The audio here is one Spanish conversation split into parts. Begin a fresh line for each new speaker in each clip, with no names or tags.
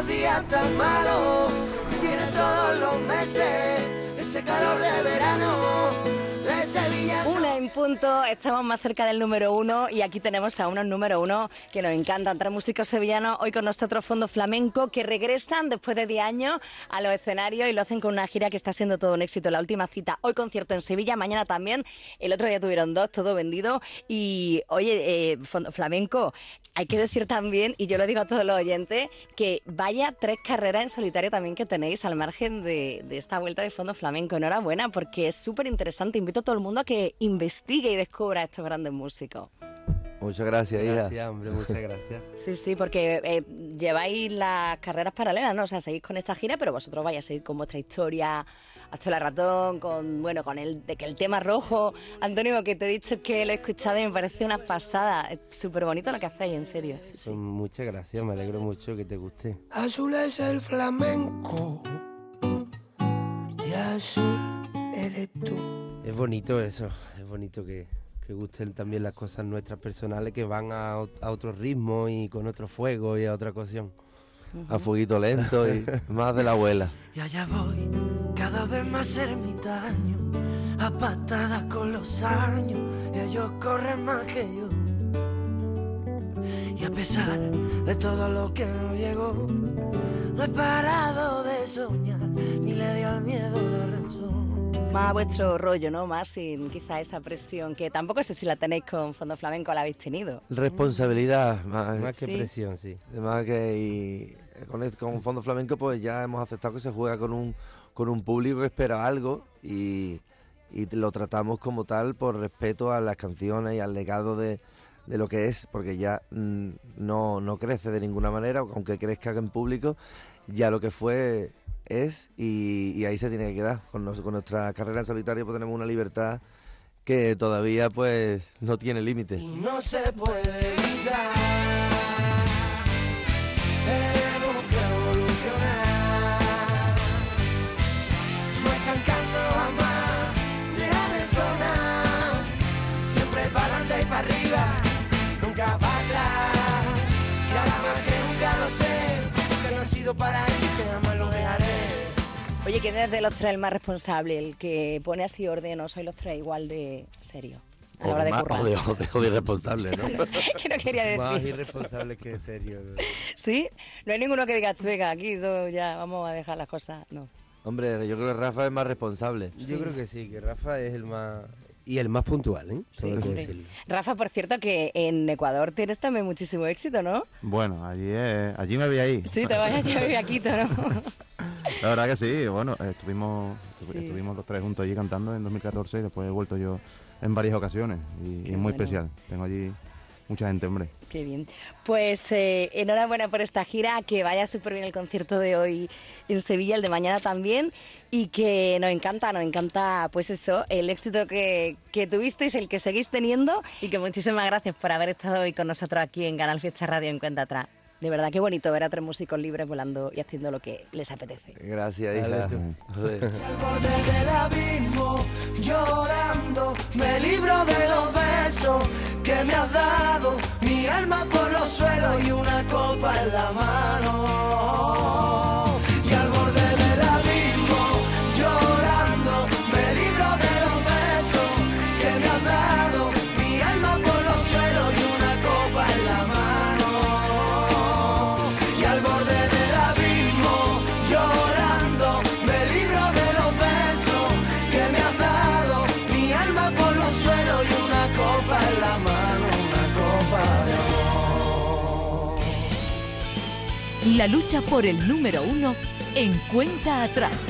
los días tan malos, tiene todos los meses ese calor de verano de Sevilla.
Punto, estamos más cerca del número uno y aquí tenemos a unos número uno que nos encantan, tres músicos sevillanos, hoy con nosotros Fondo Flamenco, que regresan después de 10 años a los escenarios y lo hacen con una gira que está siendo todo un éxito. La última cita, hoy concierto en Sevilla, mañana también, el otro día tuvieron dos, todo vendido y oye, eh, Fondo Flamenco, hay que decir también, y yo lo digo a todos los oyentes, que vaya tres carreras en solitario también que tenéis al margen de, de esta vuelta de Fondo Flamenco. Enhorabuena, porque es súper interesante. Invito a todo el mundo a que investigue y descubra a estos grandes músicos.
Muchas gracias, hija.
Gracias, hombre, muchas gracias.
Sí, sí, porque eh, lleváis las carreras paralelas, ¿no? O sea, seguís con esta gira, pero vosotros vais a seguir con vuestra historia hasta la ratón, con, bueno, con el de que el tema rojo. Antonio, que te he dicho que lo he escuchado y me parece una pasada. Es súper bonito lo que hacéis, en serio. Sí, sí.
Pues muchas gracias, me alegro mucho que te guste.
Azul es el flamenco y azul eres tú.
Es bonito eso, es bonito que, que gusten también las cosas nuestras personales que van a, a otro ritmo y con otro fuego y a otra ocasión.
A fueguito lento y más de la abuela.
Y allá voy, cada vez más ermitaño, a patadas con los años, y ellos corren más que yo. Y a pesar de todo lo que no llegó, no he parado de soñar, ni le dio al miedo la razón.
Más a vuestro rollo, ¿no? Más sin quizá esa presión que tampoco sé si la tenéis con Fondo Flamenco, la habéis tenido.
Responsabilidad, más,
Más que
Sí.
presión, sí.
Además que y con, el- con Fondo Flamenco pues ya hemos aceptado que se juega con un, con un público que espera algo y, y lo tratamos como tal por respeto a las canciones y al legado de, de lo que es, porque ya mm, no, no crece de ninguna manera, aunque crezca en público, ya lo que fue es y, ahí se tiene que quedar. Con, nuestra carrera en solitario pues tenemos una libertad que todavía pues no tiene límite.
No se puede evitar. Tenemos que evolucionar. No estancando jamás, deja de sonar. Siempre para adelante y para arriba, nunca para atrás. Y ahora más que nunca lo sé, que no he sido para
Oye, ¿quién es de los tres el más responsable? El que pone así orden o sois los tres igual de serio a la hora de
más-
currar.
o de, o de- o de irresponsable, ¿no?
que no quería
Más
decir. eso.
irresponsable que serio. ¿no?
¿Sí? No hay ninguno que diga, venga, aquí todo ya vamos a dejar las cosas. No.
Hombre, yo creo que Rafa es más responsable.
Yo creo que sí, que Rafa es el más... Y el más puntual, ¿eh? Todo hay que
Sí.
decirlo.
Rafa, por cierto, que en Ecuador tienes también muchísimo éxito, ¿no?
Bueno, allí, eh, allí me vi ahí.
Sí, te vayas ya a vivir aquí, ¿no?
La verdad que sí, bueno, estuvimos, estu-
Sí.
estuvimos los tres juntos allí cantando en 2014 y después he vuelto yo en varias ocasiones y, y muy
bueno.
especial. Tengo allí mucha gente, hombre.
Qué bien. Pues eh, enhorabuena por esta gira, que vaya súper bien el concierto de hoy en Sevilla, el de mañana también, y que nos encanta, nos encanta, pues eso, el éxito que, que tuvisteis, el que seguís teniendo, y que muchísimas gracias por haber estado hoy con nosotros aquí en Canal Fiesta Radio en Cuenta Atrás. De verdad, qué bonito ver a tres músicos libres volando y haciendo lo que les apetece.
Gracias, hija.
Dale tú.
Joder.
al borde del abismo, llorando, me libro de los besos que me has dado, mi alma por los suelos y una copa en la mano. La
lucha por el número uno en cuenta atrás.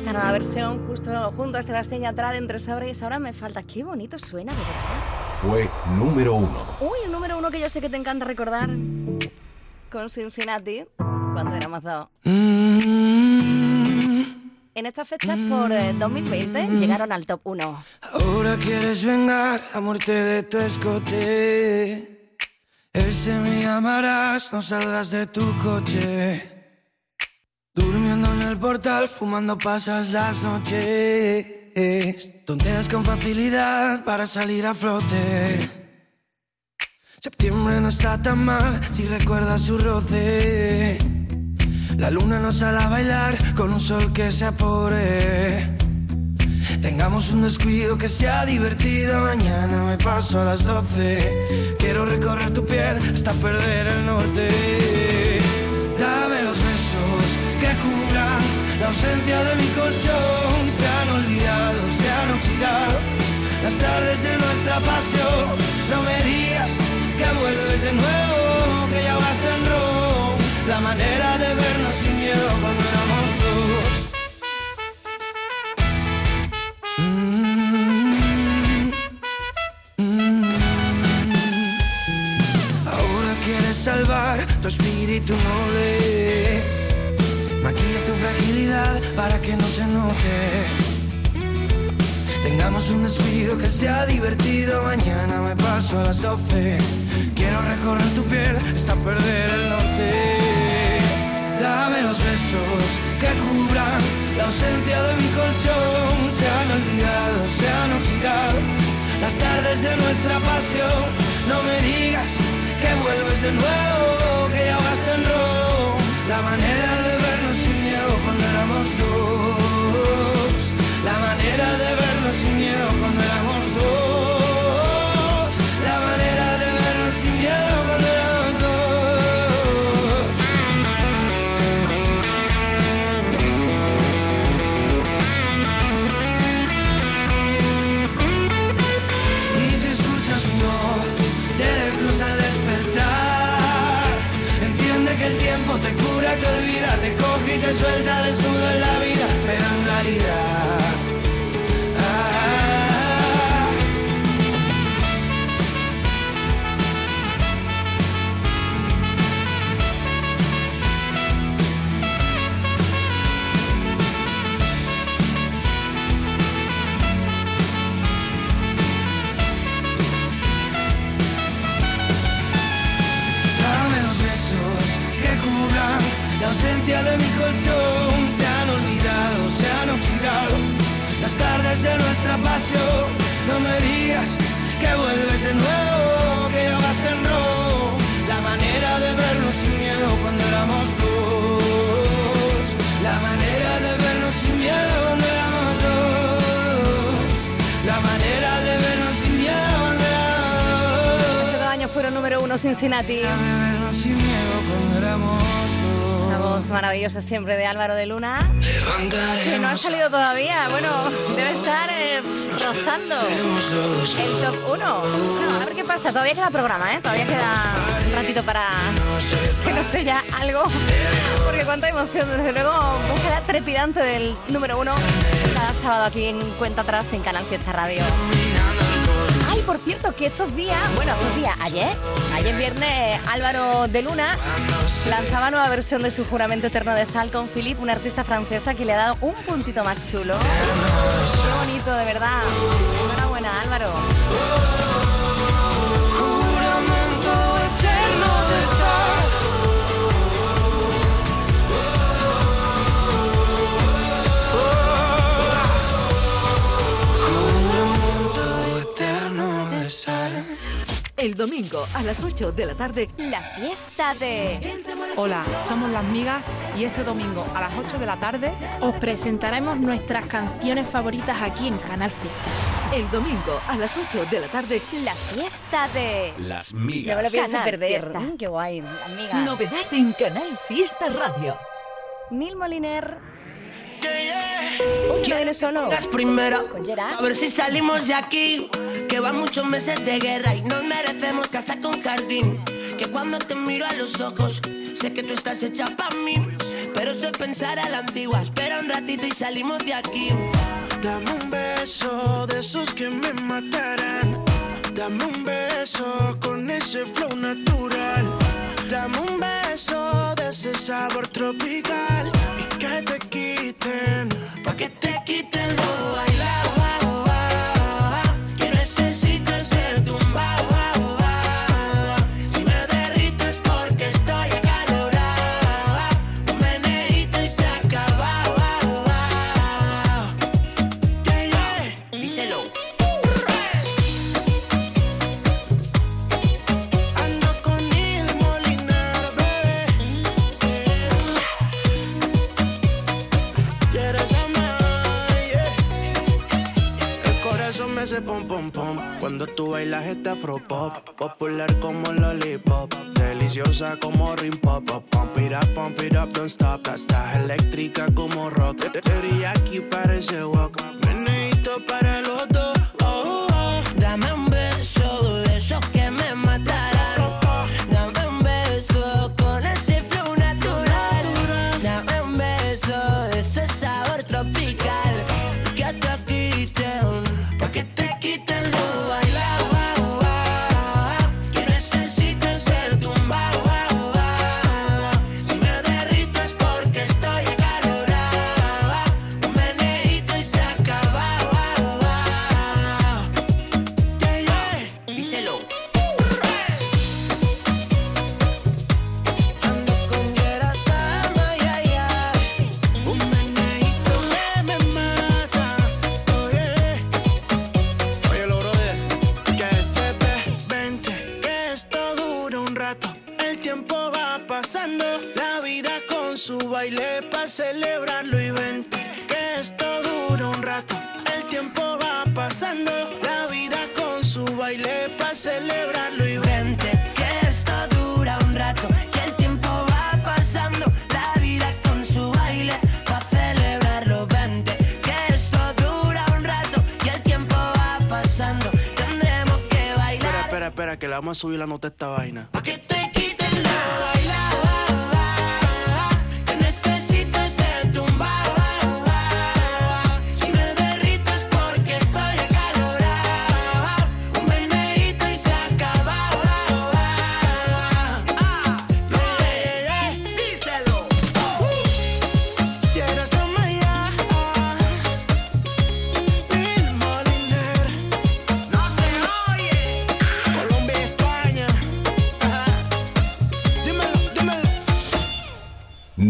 Esta nueva versión, justo junto a Sebastián Yatra de Entre Sobres. Ahora me falta. Qué bonito suena, de verdad.
Fue número uno.
Uy, el número uno que yo sé que te encanta recordar. Con Cincinnati, cuando éramos dos. En estas fechas, por eh, 2020, llegaron al top 1.
Ahora quieres vengar la muerte de tu escote. Ese me llamarás, no saldrás de tu coche. El portal, fumando pasas las noches. Tonteas con facilidad para salir a flote. Septiembre no está tan mal si recuerdas su roce. La luna nos sale a bailar con un sol que se apore. Tengamos un descuido que sea divertido. Mañana me paso a las 12. Quiero recorrer tu piel hasta perder el norte. Dame los que cubran la ausencia de mi colchón. Se han olvidado, se han oxidado las tardes de nuestra pasión. No me digas que vuelves de nuevo, que ya vas en rojo. La manera de vernos sin miedo cuando éramos dos. Ahora quieres salvar tu espíritu noble. Maquillas tu fragilidad para que no se note. Tengamos un descuido que sea divertido. Mañana me paso a las 12. Quiero recorrer tu piel hasta perder el norte. Dame los besos que cubran la ausencia de mi colchón. Se han olvidado, se han oxidado las tardes de nuestra pasión. No me digas que vuelves de nuevo, que ya vas en rojo. La manera dos,
la manera de vernos sin miedo pasión. No me digas que vuelves de nuevo, que llegaste en rojo. La manera de vernos sin miedo cuando éramos dos. La manera de vernos sin miedo cuando éramos dos. La manera de vernos sin miedo cuando éramos dos.
Dos años fueron número uno Cincinnati.
De vernos sin miedo cuando éramos dos.
Voz maravillosa siempre de Álvaro de Luna. Que no ha salido todavía. Bueno, debe estar eh, rozando el top 1. Bueno, a ver qué pasa. Todavía queda programa, ¿eh? Todavía queda un ratito para que nos esté ya algo. Porque cuánta emoción, desde luego, búsqueda trepidante del número 1 cada sábado aquí en Cuenta Atrás en Canal Fiesta Radio. Ay, por cierto, que estos días, bueno, estos días, ayer, ayer viernes, Álvaro de Luna lanzaba nueva versión de su juramento eterno de sal con Philippe, una artista francesa que le ha dado un puntito más chulo. Qué bonito, de verdad. Enhorabuena, Álvaro.
El domingo a las 8 de la tarde,
La fiesta de...
Hola, somos las migas y este domingo a las 8 de la tarde
Os presentaremos nuestras canciones favoritas aquí en Canal Fiesta.
el domingo a las 8 de la tarde,
La fiesta de...
Las
No me lo
migas.
pienso
Canal
perder.
Fiesta.
Mm, Qué guay, amiga.
novedad en Canal Fiesta Radio.
Neil Moliner. Viene solo.
Las primeras. A ver si salimos de aquí. Que van muchos meses de guerra y nos merecemos casa con jardín. Que cuando te miro a los ojos, sé que tú estás hecha para mí. Pero es pensar a la antigua. Espera un ratito y salimos de aquí.
Dame un beso de esos que me matarán. Dame un beso con ese flow natural. Dame un beso de ese sabor tropical. Que te quiten, pa' que te quiten lo cuando tú bailas este afro pop, popular como lollipop, deliciosa como rim pop, pump it up, pump it up, don't stop. Estás eléctrica como rock, aquí parece walk, meneíto para los dos. Oh, oh.
Dame un beso de que me matarán.
La vida con su baile pa' celebrarlo y vente, que esto dura un rato. El tiempo va pasando, la vida con su baile pa' celebrarlo y vente.
que esto dura un rato y el tiempo va pasando. La vida con su baile para celebrarlo. Vente, que esto dura un rato y el tiempo va pasando. Tendremos que
Espera,
bailar.
espera, espera, que le vamos a subir la nota a esta vaina.
Pa' que te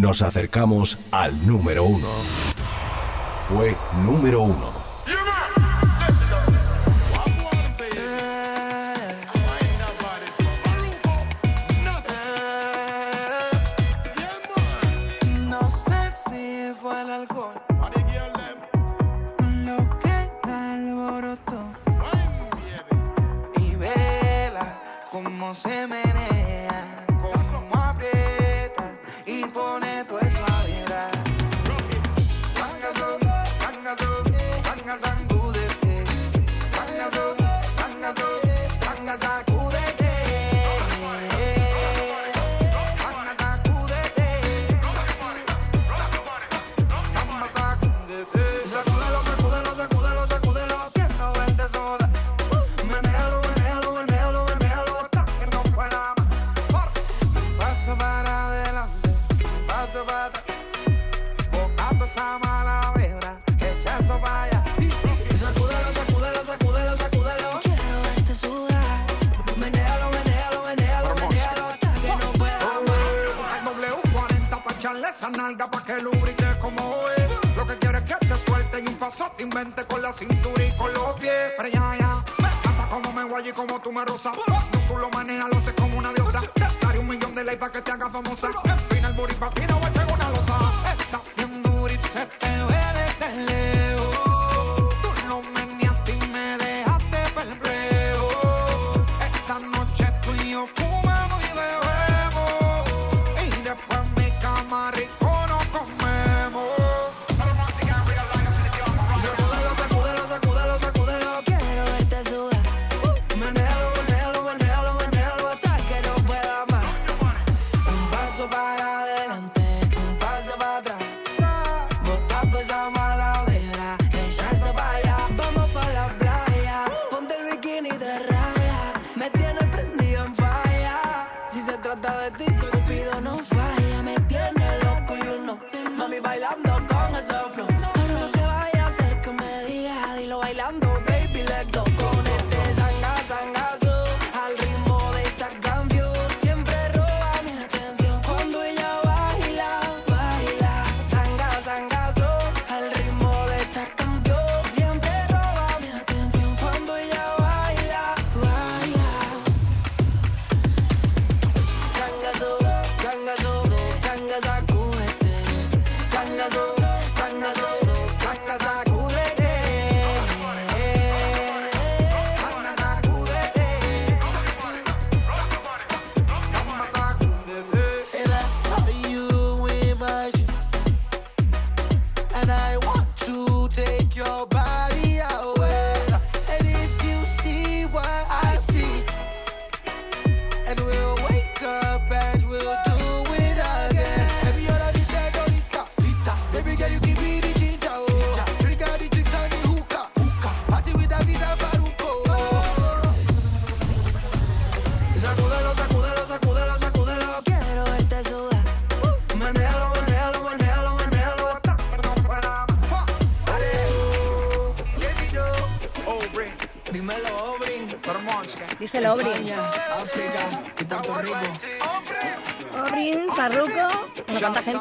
nos acercamos al número uno. Fue número uno.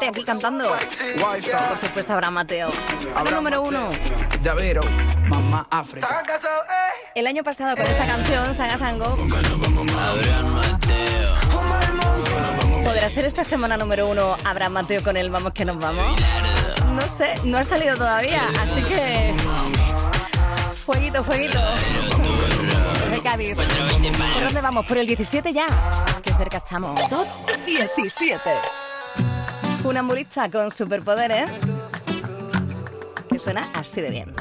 aquí cantando. Por supuesto habrá Mateo. Número uno.
Llavero, mamá África.
El año pasado con esta canción, Saga Sango. ¿Podrá ser esta semana número uno Abraham Mateo con él Vamos que nos vamos? No sé, no ha salido todavía, así que... Fueguito, fueguito. De Cádiz. ¿Por dónde vamos? Por el 17 ya. Qué cerca estamos.
Top 17.
Una Funambulista con superpoderes. Que suena así de bien.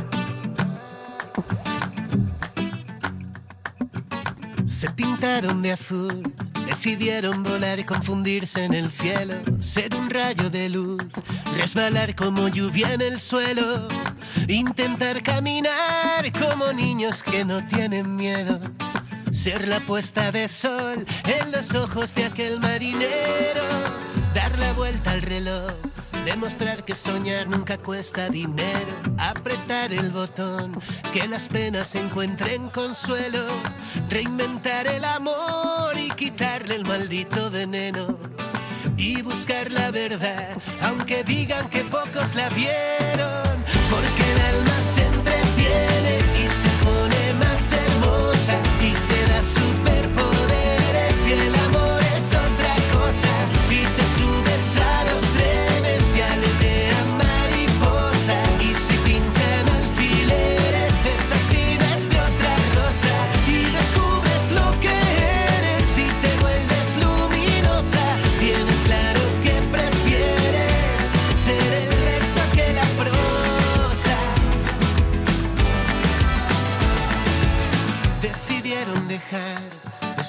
Se pintaron de azul, decidieron volar y confundirse en el cielo, ser un rayo de luz, resbalar como lluvia en el suelo, intentar caminar como niños que no tienen miedo, ser la puesta de sol en los ojos de aquel marinero dar la vuelta al reloj, demostrar que soñar nunca cuesta dinero, apretar el botón, que las penas encuentren consuelo, reinventar el amor y quitarle el maldito veneno. Y buscar la verdad, aunque digan que pocos la vieron, porque el alma se entretiene y se pone más hermosa y te da superpoderes y el amor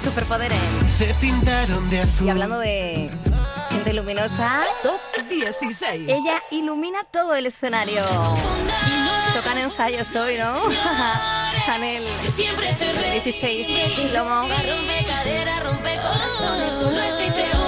con superpoderes.
se pintaron de azul
Y hablando de gente luminosa,
Top 16.
ella ilumina todo el escenario. Tocan ensayos hoy, ¿no? Chanel.
Siempre te
16. Lomo.
Rompe cadera, rompe corazones, solo existe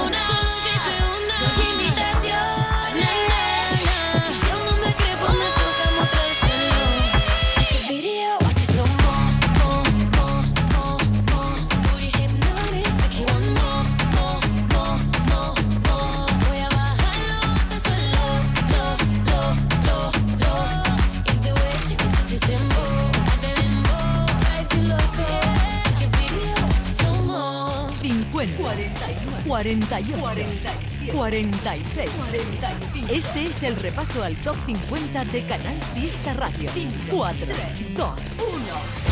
50, 41, 48, 46, 45. Este es el repaso al top 50 de Canal Fiesta Radio. 4, 2, 1.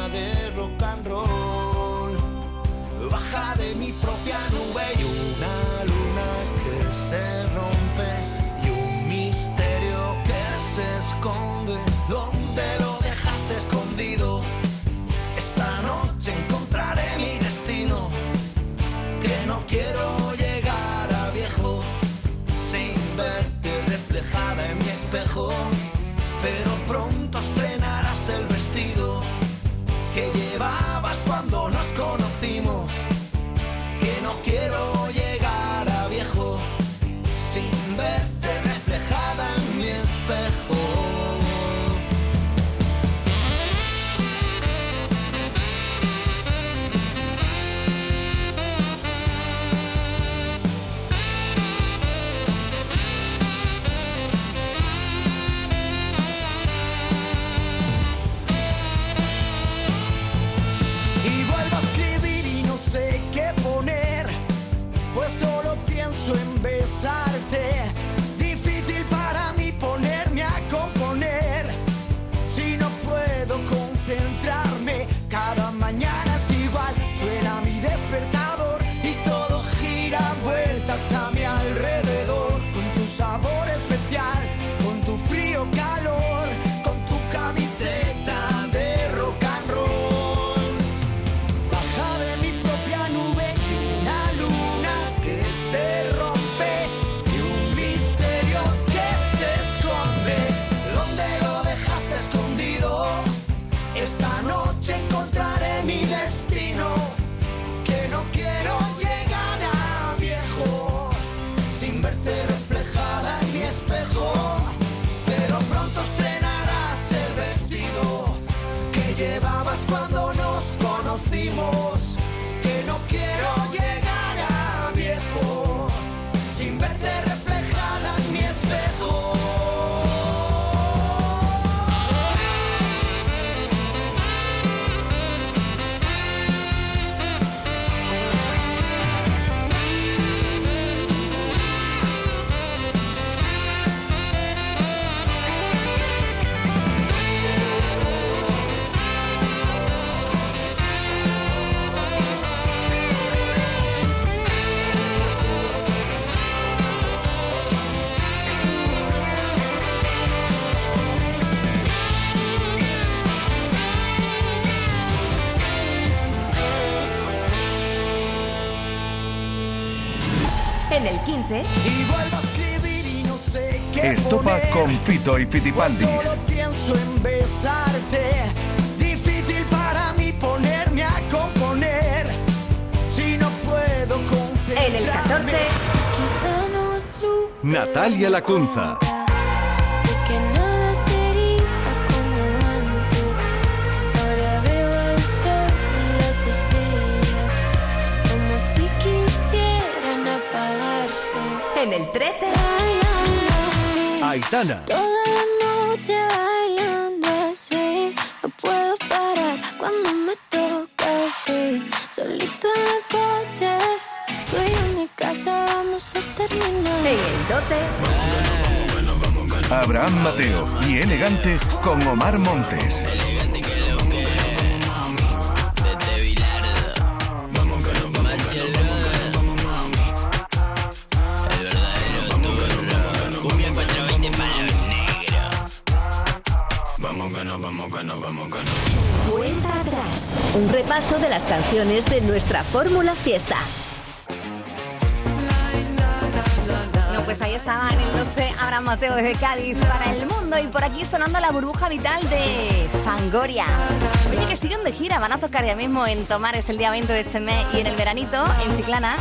mi propia nube y una En el
15,
Y vuelvo a escribir y no sé qué
Estopa
poner.
con Fito y
Pues
Fitipaldis.
solo pienso en besarte. Difícil para mí ponerme a componer. Si no puedo concentrarme.
en el 14,
Quizá no supe
Natalia Lacunza.
En el 13,
Bailando así,
Aitana.
toda la noche bailando así. No puedo parar cuando me toca así. Solito en el coche, tú y yo en mi casa vamos a terminar.
en el 12,
Abraham Mateo y Elegante con Omar Montes.
Cuenta atrás. Un repaso de las canciones de nuestra Fórmula Fiesta.
No, pues ahí estaba en el 12 Abraham Mateo desde Cádiz para el mundo y por aquí sonando la burbuja vital de Fangoria. Oye, que siguen de gira, van a tocar ya mismo en Tomares el día 20 de este mes y en el veranito en Chiclana.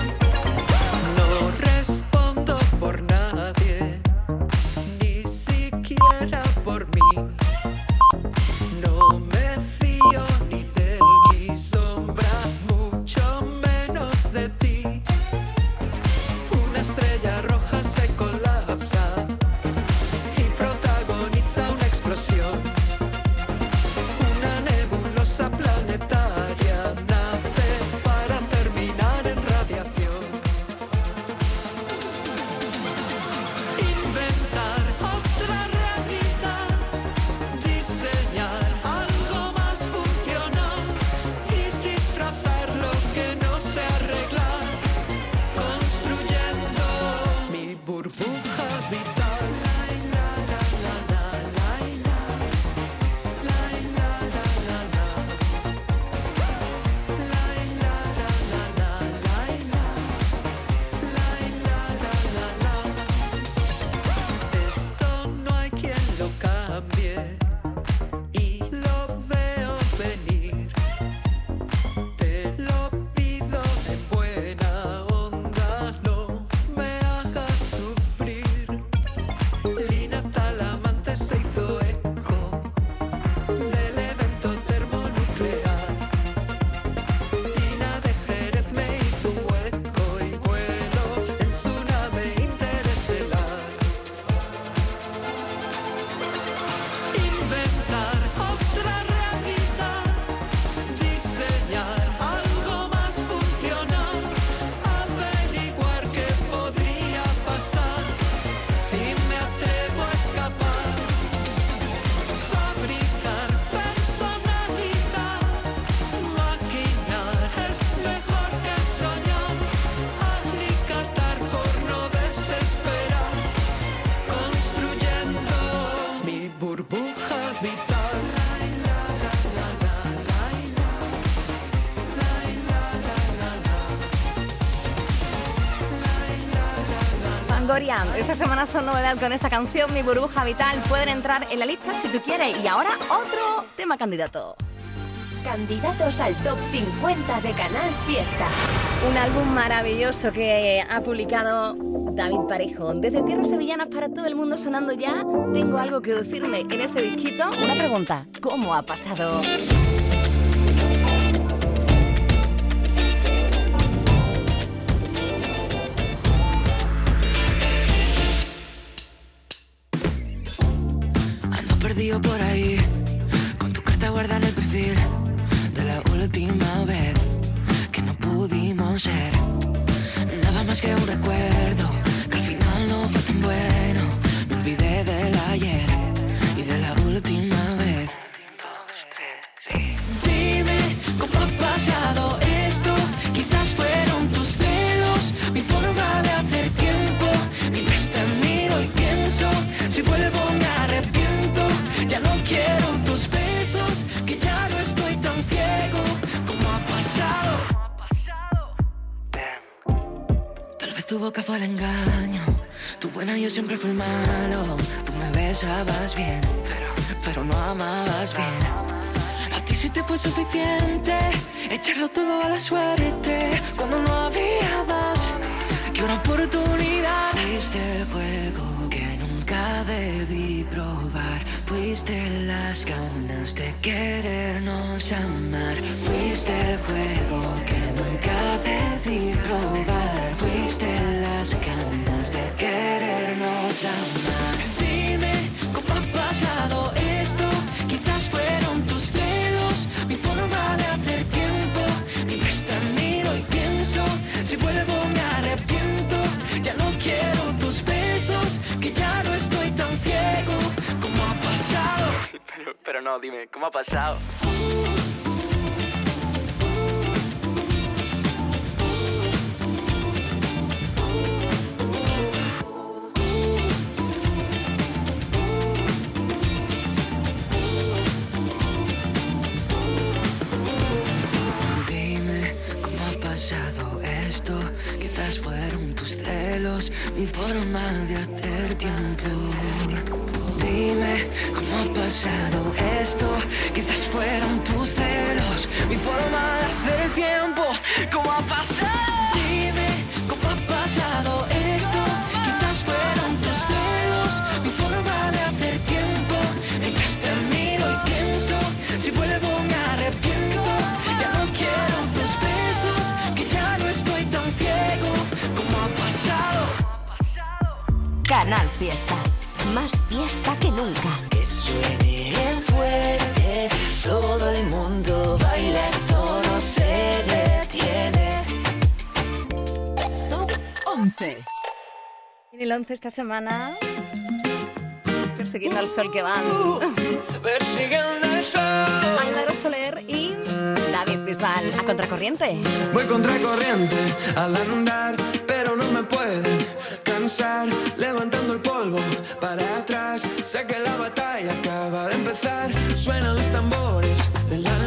Fangoria, esta semana son novedad con esta canción, Mi Burbuja Vital. Pueden entrar en la lista si tú quieres. Y ahora otro tema candidato.
Candidatos al top 50 de Canal Fiesta.
Un álbum maravilloso que ha publicado David Parejo. Desde Tierras Sevillanas para todo el mundo sonando ya, tengo algo que decirme en ese disquito. Una pregunta, ¿cómo ha pasado?
Por ahí, con tu carta guardada en el perfil de la última vez que no pudimos ser. Nada más que un recuerdo, boca fue el engaño, tu buena yo siempre fui el malo. Tú me besabas bien, pero no amabas bien. A ti sí te fue suficiente echarlo todo a la suerte cuando no había más que una oportunidad. Fuiste el juego nunca debí probar. Fuiste las ganas de querernos amar. Fuiste el juego que nunca debí probar. Fuiste las ganas de querernos amar. No,
dime, ¿cómo ha pasado?
Dime cómo ha pasado esto. Quizás fueron tus celos, mi forma de hacer tiempo. Dime cómo ha pasado esto. Quizás fueron tus celos, mi forma de hacer tiempo. ¿Cómo ha pasado? Dime cómo ha pasado esto. Quizás fueron tus celos, mi forma de hacer tiempo. Mientras te miro y pienso, si vuelvo me arrepiento. Ya no quiero tus besos, que ya no estoy tan ciego. ¿Cómo ha pasado?
Canal Fiesta. Más que nunca.
Que suene bien fuerte, todo el mundo baila, esto no se detiene.
Top 11. En el 11 esta semana, persiguiendo al sol que van.
Persiguiendo el sol.
Álvaro Soler y A contracorriente.
Voy contracorriente al andar, pero no me pueden cansar. Levantando el polvo para atrás, sé que la batalla acaba de empezar. Suenan los tambores del alma,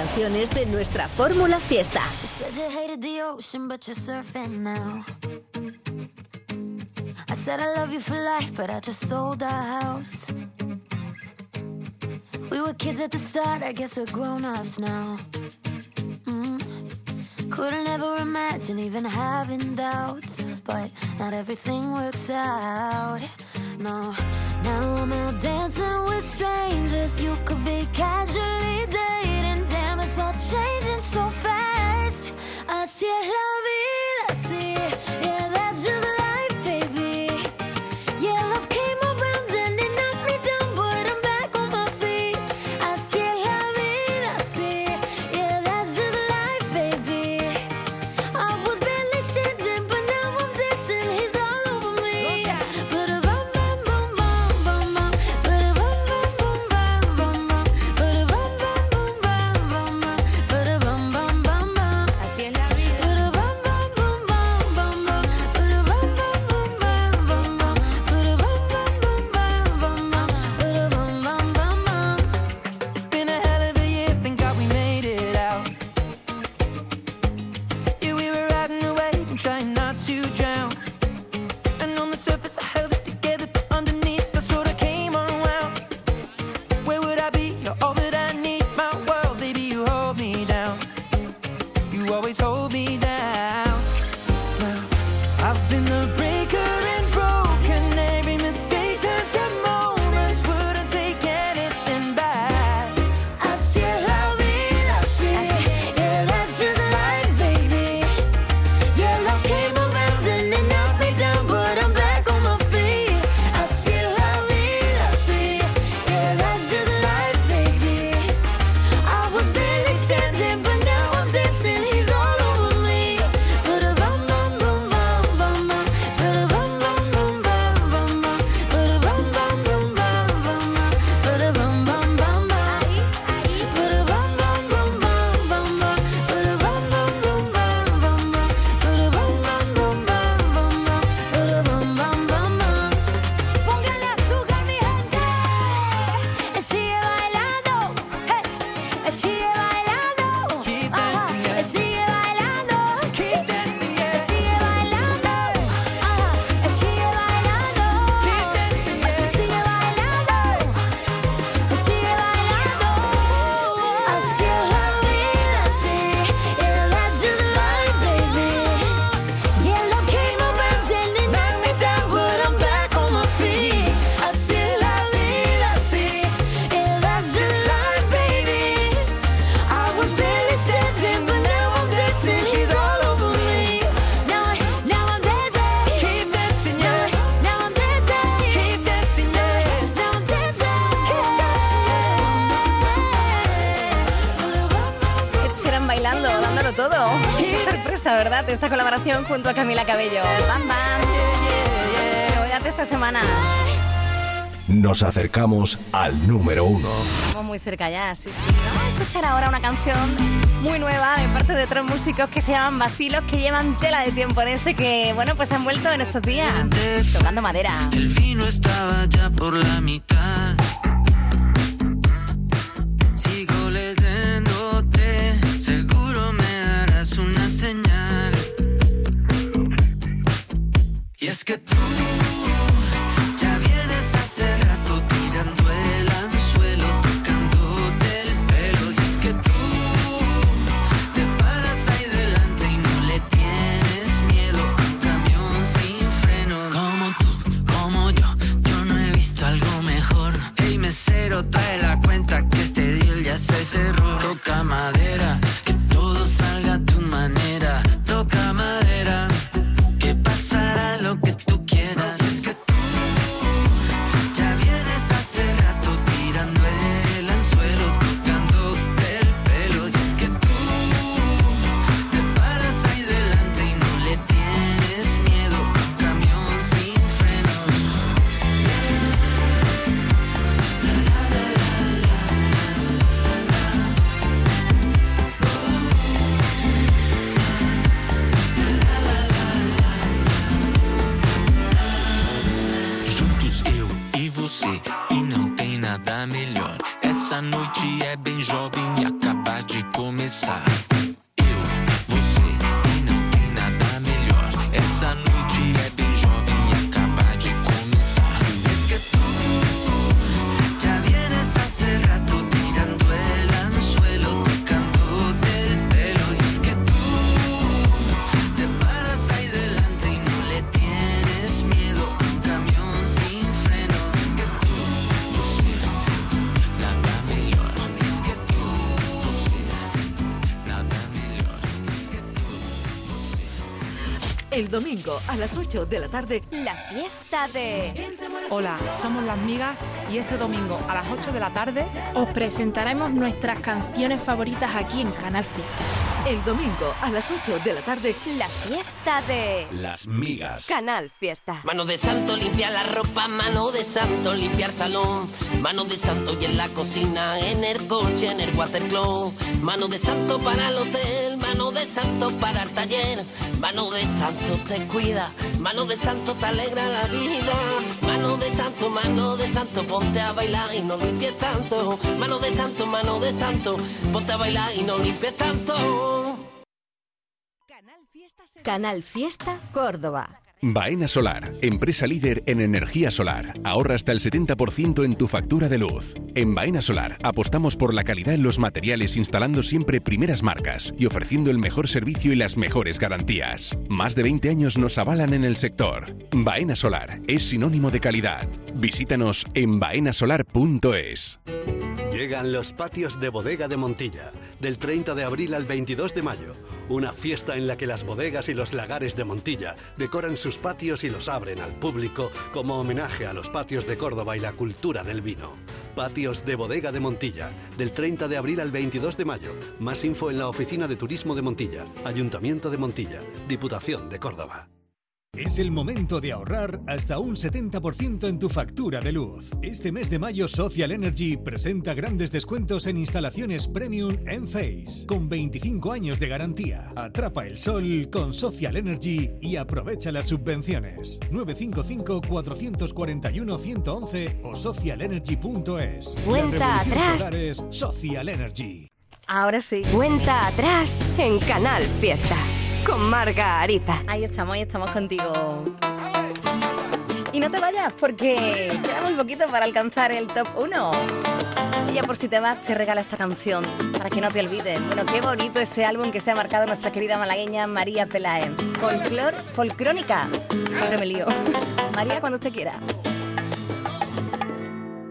canciones de nuestra fórmula fiesta.
I said I love you for life, but I just sold our house. We were kids at the start, I guess we're grown ups now. Mm. Couldn't ever imagine even having doubts, but not everything works out. No, now I'm out dancing with strangers. You could be casually changing so fast. I
see a
lot. junto a Camila Cabello. ¡Bam, bam! Novedad esta semana.
Nos acercamos al número uno.
Estamos muy cerca ya, sí, sí. Vamos a escuchar ahora una canción muy nueva de parte de tres músicos que se llaman Vacilos, que llevan tela de tiempo en este, que, bueno, pues se han vuelto en estos días tocando madera.
El vino estaba ya por la mitad.
Domingo a las 8 de la tarde,
La fiesta de...
Hola, somos las migas y este domingo a las 8 de la tarde
Os presentaremos nuestras canciones favoritas aquí en Canal Fiesta.
el domingo a las 8 de la tarde,
La fiesta de...
Las migas.
Canal Fiesta.
Mano de santo limpiar la ropa, mano de santo limpiar salón, mano de santo y en la cocina, en el coche, en el watercloak, mano de santo para el hotel, mano de santo para el taller, mano de santo te cuida, mano de santo te alegra la vida, mano de santo, mano de santo, ponte a bailar y no limpies tanto, mano de santo, mano de santo, ponte a bailar y no limpies tanto.
Canal Fiesta Córdoba.
Baena Solar, empresa líder en energía solar. Ahorra hasta el 70% en tu factura de luz. En Baena Solar apostamos por la calidad en los materiales instalando siempre primeras marcas y ofreciendo el mejor servicio y las mejores garantías. Más de 20 años nos avalan en el sector. Baena Solar es sinónimo de calidad. Visítanos en baenasolar.es.
Llegan los patios de bodega de Montilla, del 30 de abril al 22 de mayo. Una fiesta en la que las bodegas y los lagares de Montilla decoran sus patios y los abren al público como homenaje a los patios de Córdoba y la cultura del vino. Patios de bodega de Montilla, del 30 de abril al 22 de mayo. Más info en la Oficina de Turismo de Montilla, Ayuntamiento de Montilla, Diputación de Córdoba.
Es el momento de ahorrar hasta un 70% en tu factura de luz. Este mes de mayo Social Energy presenta grandes descuentos en instalaciones premium en Face, con 25 años de garantía. Atrapa el sol con Social Energy y aprovecha las subvenciones. 955-441-111 o socialenergy.es.
Cuenta atrás.
Social Energy.
Ahora sí.
Cuenta atrás en Canal Fiesta. Con Marga Ariza.
Ahí estamos, ahí estamos contigo. Y no te vayas porque queda muy poquito para alcanzar el top 1. Y ya por si te vas, te regala esta canción para que no te olvides. Bueno, qué bonito ese álbum que se ha marcado nuestra querida malagueña María Pelae. Folclor, folcrónica. Siempre me lío. María, cuando usted quiera.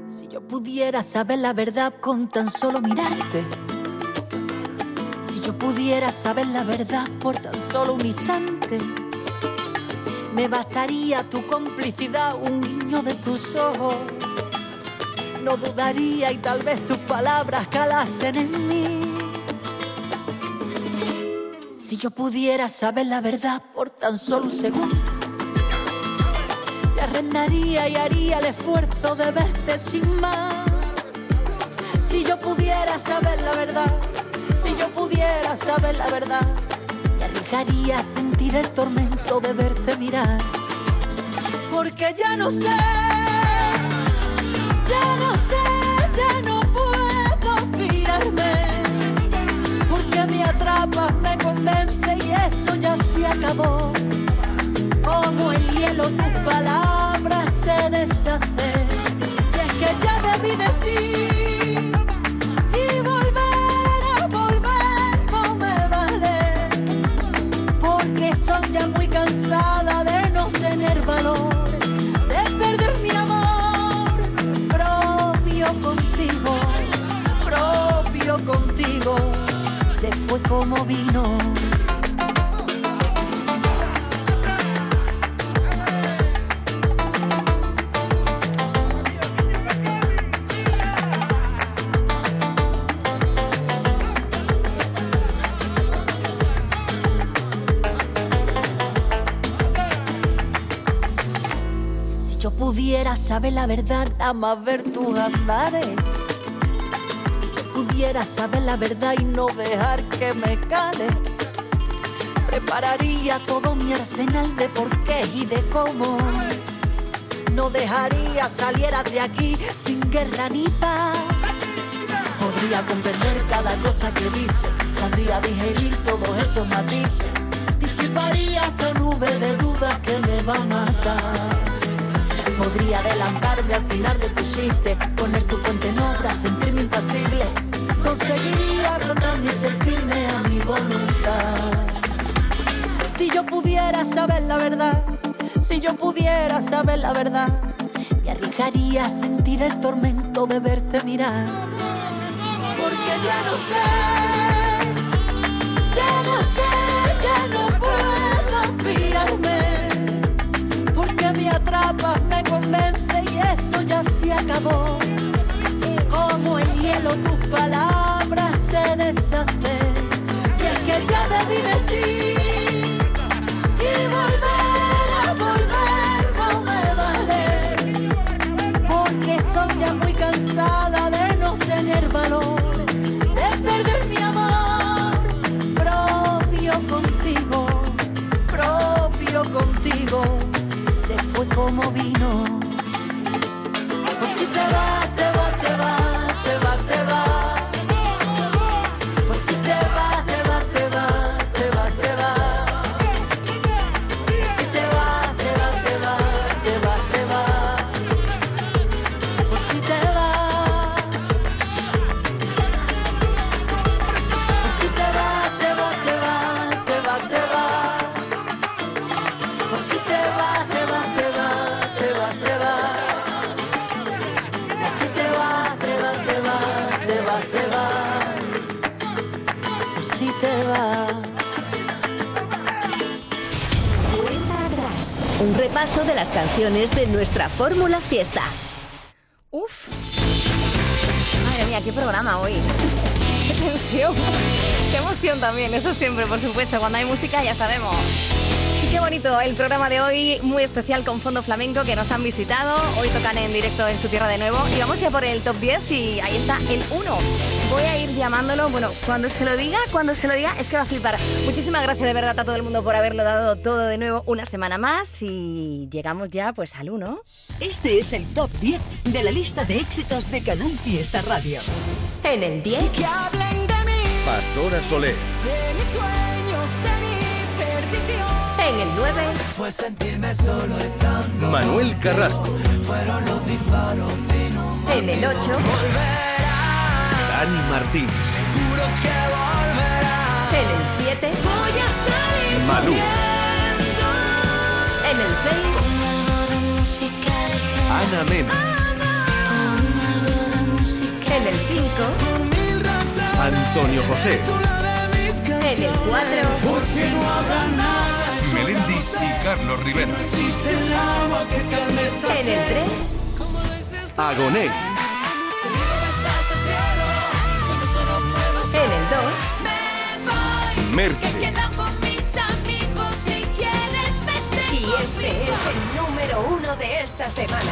Si yo pudiera saber la verdad con tan solo mirarte. Yo pudiera saber la verdad por tan solo un instante. Me bastaría tu complicidad, un guiño de tus ojos. No dudaría y tal vez tus palabras calasen en mí. Si yo pudiera saber la verdad por tan solo un segundo. Te arrendaría y haría el esfuerzo de verte sin más. Si yo pudiera saber la verdad, si yo pudiera saber la verdad, me arriesgaría a sentir el tormento de verte mirar. Porque ya no sé, ya no sé, ya no puedo fiarme. Porque me atrapas, me convence y eso ya se acabó. Como el hielo tus palabras se deshacen. Y es que ya debí de ti. Se fue como vino. Si yo pudiera saber la verdad, más ver tus andares. Pudiera saber la verdad y no dejar que me cales. Prepararía todo mi arsenal de porqués y de cómo. No dejaría salieras de aquí sin guerra ni paz. Podría comprender cada cosa que dice, sabría digerir todos esos matices, disiparía esta nube de dudas que me va a matar. Podría adelantarme al final de tu chiste, poner tu puente en obra, sentirme impasible. Conseguiría y ser firme a mi voluntad. Si yo pudiera saber la verdad, si yo pudiera saber la verdad, me arriesgaría a sentir el tormento de verte mirar. Porque ya no sé, ya no sé, ya no puedo fiarme. Porque me atrapas, me convence y eso ya se acabó. Hielo tus palabras se deshacen. Y es que ya vi de ti. Y volver a volver no me vale. Porque estoy ya muy cansada de no tener valor. De perder mi amor propio contigo. Propio contigo. Se fue como vino. Pues si te vas, te vas, vas.
Cuenta atrás. Un repaso de las canciones de nuestra fórmula fiesta.
Uf. Madre mía, qué programa hoy. Qué tensión. Qué emoción también, eso siempre, por supuesto. Cuando hay música ya sabemos. Qué bonito el programa de hoy, muy especial con Fondo Flamenco que nos han visitado. Hoy tocan en directo en su tierra de nuevo. Y vamos ya por el top 10 y ahí está el 1. Voy a ir llamándolo, bueno, cuando se lo diga, cuando se lo diga, es que va a flipar. Muchísimas gracias de verdad a todo el mundo por haberlo dado todo de nuevo una semana más y llegamos ya pues al 1.
Este es el top 10 de la lista de éxitos de Canal Fiesta Radio.
En el 10.
Que hablen de mí,
Pastora Soler.
de mis sueños, de mi perdición.
En el 9.
Fue sentirme solo estando.
Manuel Carrasco.
Fueron los disparos sin un
En el 8.
Dani Martín.
Seguro que volverá.
En el 7.
Voy a salir
Malú.
En el 6.
Ana Mena.
En el 5.
Por mil razones.
Antonio José.
En el 4.
Porque no habrá nada.
Melendi y Carlos Rivera.
En el 3.
Como dices tú,
Agoné.
En el 2.
Me voy.
Merche.
Quedan con mis amigos si quieres vete
Y este es el número 1 de esta semana.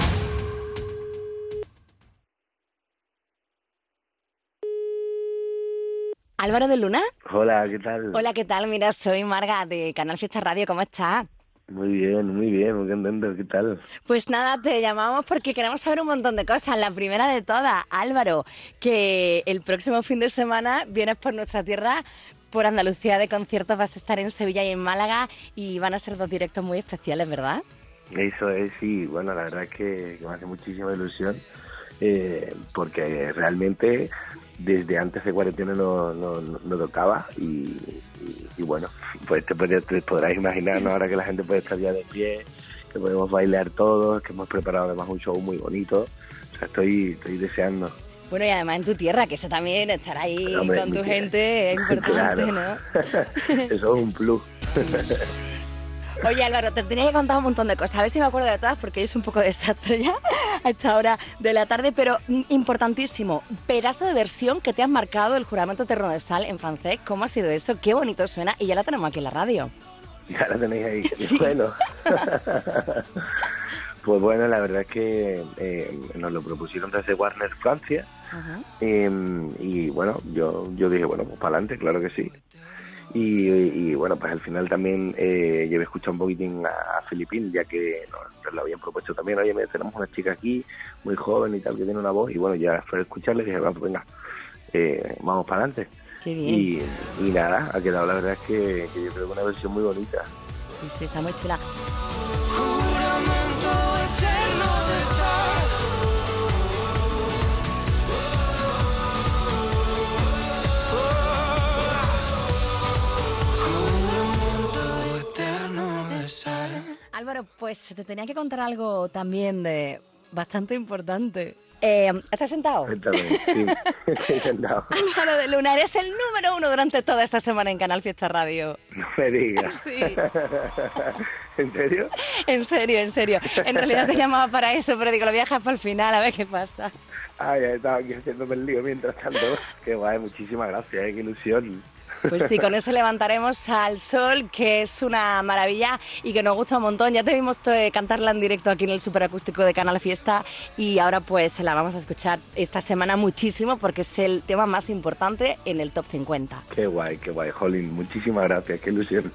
Álvaro de Luna.
Hola, ¿qué tal?
Hola, ¿qué tal? Mira, soy Marga de Canal Fiesta Radio, ¿cómo estás?
Muy bien, muy bien, muy contento, ¿qué tal?
Pues nada, te llamamos porque queremos saber un montón de cosas. La primera de todas, Álvaro, que el próximo fin de semana vienes por nuestra tierra, por Andalucía de conciertos, vas a estar en Sevilla y en Málaga y van a ser dos directos muy especiales, ¿verdad?
Eso es, sí, bueno, la verdad es que, que me hace muchísima ilusión, eh, porque realmente desde antes de cuarentena no, no, tocaba y, y- y bueno, pues te, podrás- te podrás imaginar ¿no? ahora que la gente puede estar ya de pie, que podemos bailar todos, que hemos preparado además un show muy bonito, o sea, estoy, estoy deseando.
Bueno, y además en tu tierra, que eso también, estar ahí
Hombre,
con tu
tierra.
gente es importante,
Claro.
¿no?
Eso es un plus.
Oye Álvaro, te tenía que contar un montón de cosas, a ver si me acuerdo de todas porque es un poco desastre ya a esta hora de la tarde, pero mm, importantísimo, pedazo de versión que te has marcado el juramento terreno de sal en francés, ¿cómo ha sido eso? Qué bonito suena y ya la tenemos aquí en la radio.
Ya la tenéis ahí. Qué Bueno. pues bueno, la verdad es que eh, nos lo propusieron desde Warner Francia. Eh, y bueno, yo, yo dije, bueno, pues para adelante, claro que sí. Y, y, bueno, pues al final también eh, he escuchado un poquitín a, a Filipín, ya que nos, lo habían propuesto también. Oye, tenemos una chica aquí, muy joven y tal, que tiene una voz. Y bueno, ya fue a escucharle dije, vamos, venga, eh, vamos para adelante.
Qué bien.
Y, y nada, ha quedado la verdad es que, que yo creo que una versión muy bonita.
Sí, sí, está muy chula. Álvaro, pues te tenía que contar algo también de bastante importante. Eh, ¿Estás sentado?
Cuéntame, sí, estoy sentado.
Álvaro de Luna, eres el número uno durante toda esta semana en Canal Fiesta Radio.
No me digas.
Sí.
¿En serio?
En serio, en serio. En realidad te llamaba para eso, pero digo, lo voy a dejar para el final, a ver qué pasa.
Ay, ya estaba aquí haciéndome el lío mientras tanto. Qué guay, muchísimas gracias, eh, qué ilusión.
Pues sí, con eso levantaremos al sol, que es una maravilla y que nos gusta un montón. Ya te vimos eh, cantarla en directo aquí en el superacústico de Canal Fiesta y ahora pues la vamos a escuchar esta semana muchísimo porque es el tema más importante en el Top 50.
Qué guay, qué guay, Jolín. Muchísimas gracias, qué ilusión.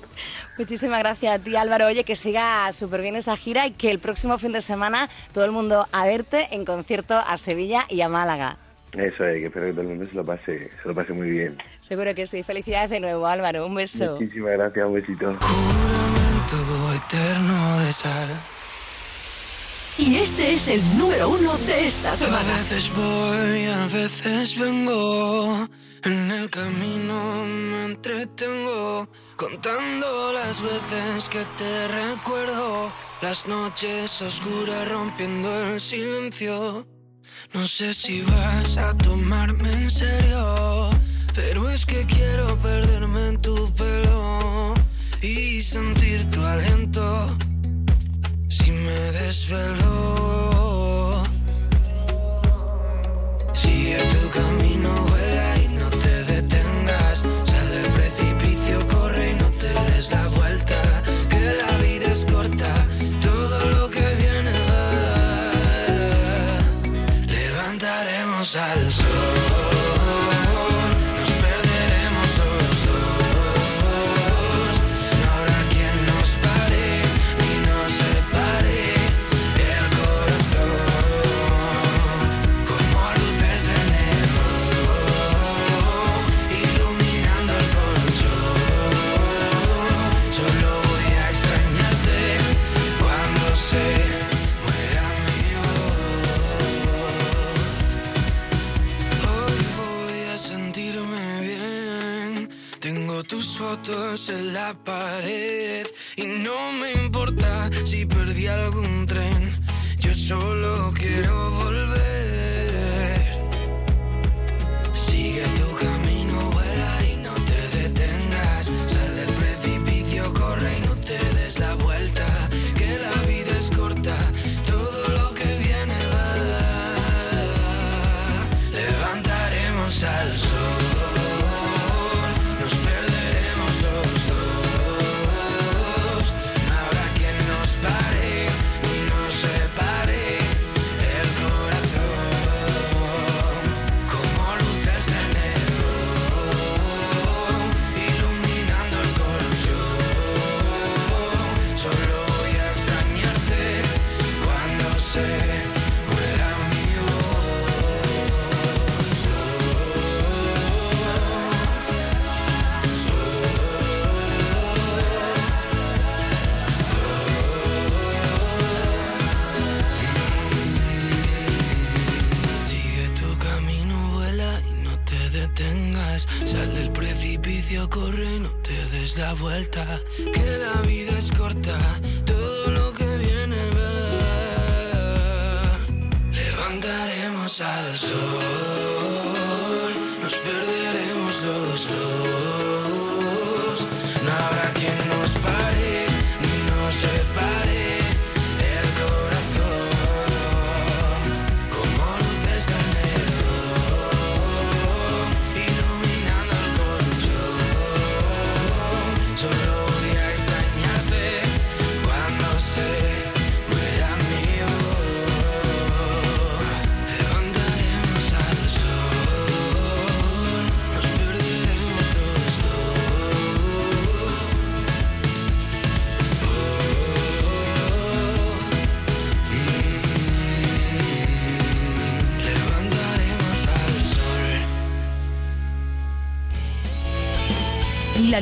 Muchísimas gracias a ti, Álvaro. Oye, que siga súper bien esa gira y que el próximo fin de semana todo el mundo a verte en concierto a Sevilla y a Málaga.
Eso es, que espero que todo el mundo se lo pase, se lo pase muy bien.
Seguro que sí. Felicidades de nuevo, Álvaro. Un beso.
Muchísimas gracias, un besito.
Juramento eterno de sal.
Y este es el número uno de esta
A
semana.
veces voy, a veces vengo. En el camino me entretengo. Contando las veces que te recuerdo. Las noches oscuras rompiendo el silencio. No sé si vas a tomarme en serio. Pero es que quiero perderme en tu pelo. Y sentir tu aliento. Si me desvelo. Sigue tu camino, al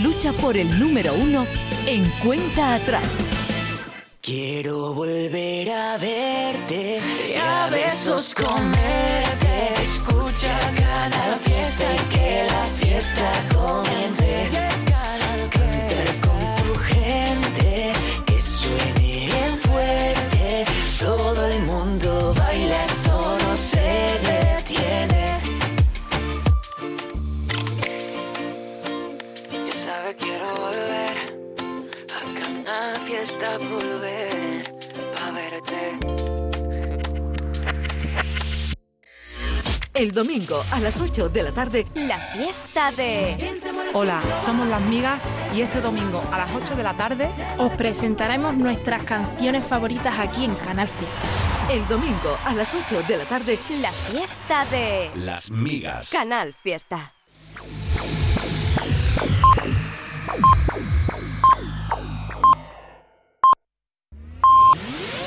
lucha por el número uno en cuenta atrás.
Quiero volver a verte y a besos comerte. Escucha cada fiesta y que la fiesta
El domingo a las 8 de la tarde, la fiesta de...
Hola, somos las migas y este domingo a las 8 de la tarde
Os presentaremos nuestras canciones favoritas aquí en Canal Fiesta.
El domingo a las 8 de la tarde,
La fiesta de
Las migas.
Canal Fiesta.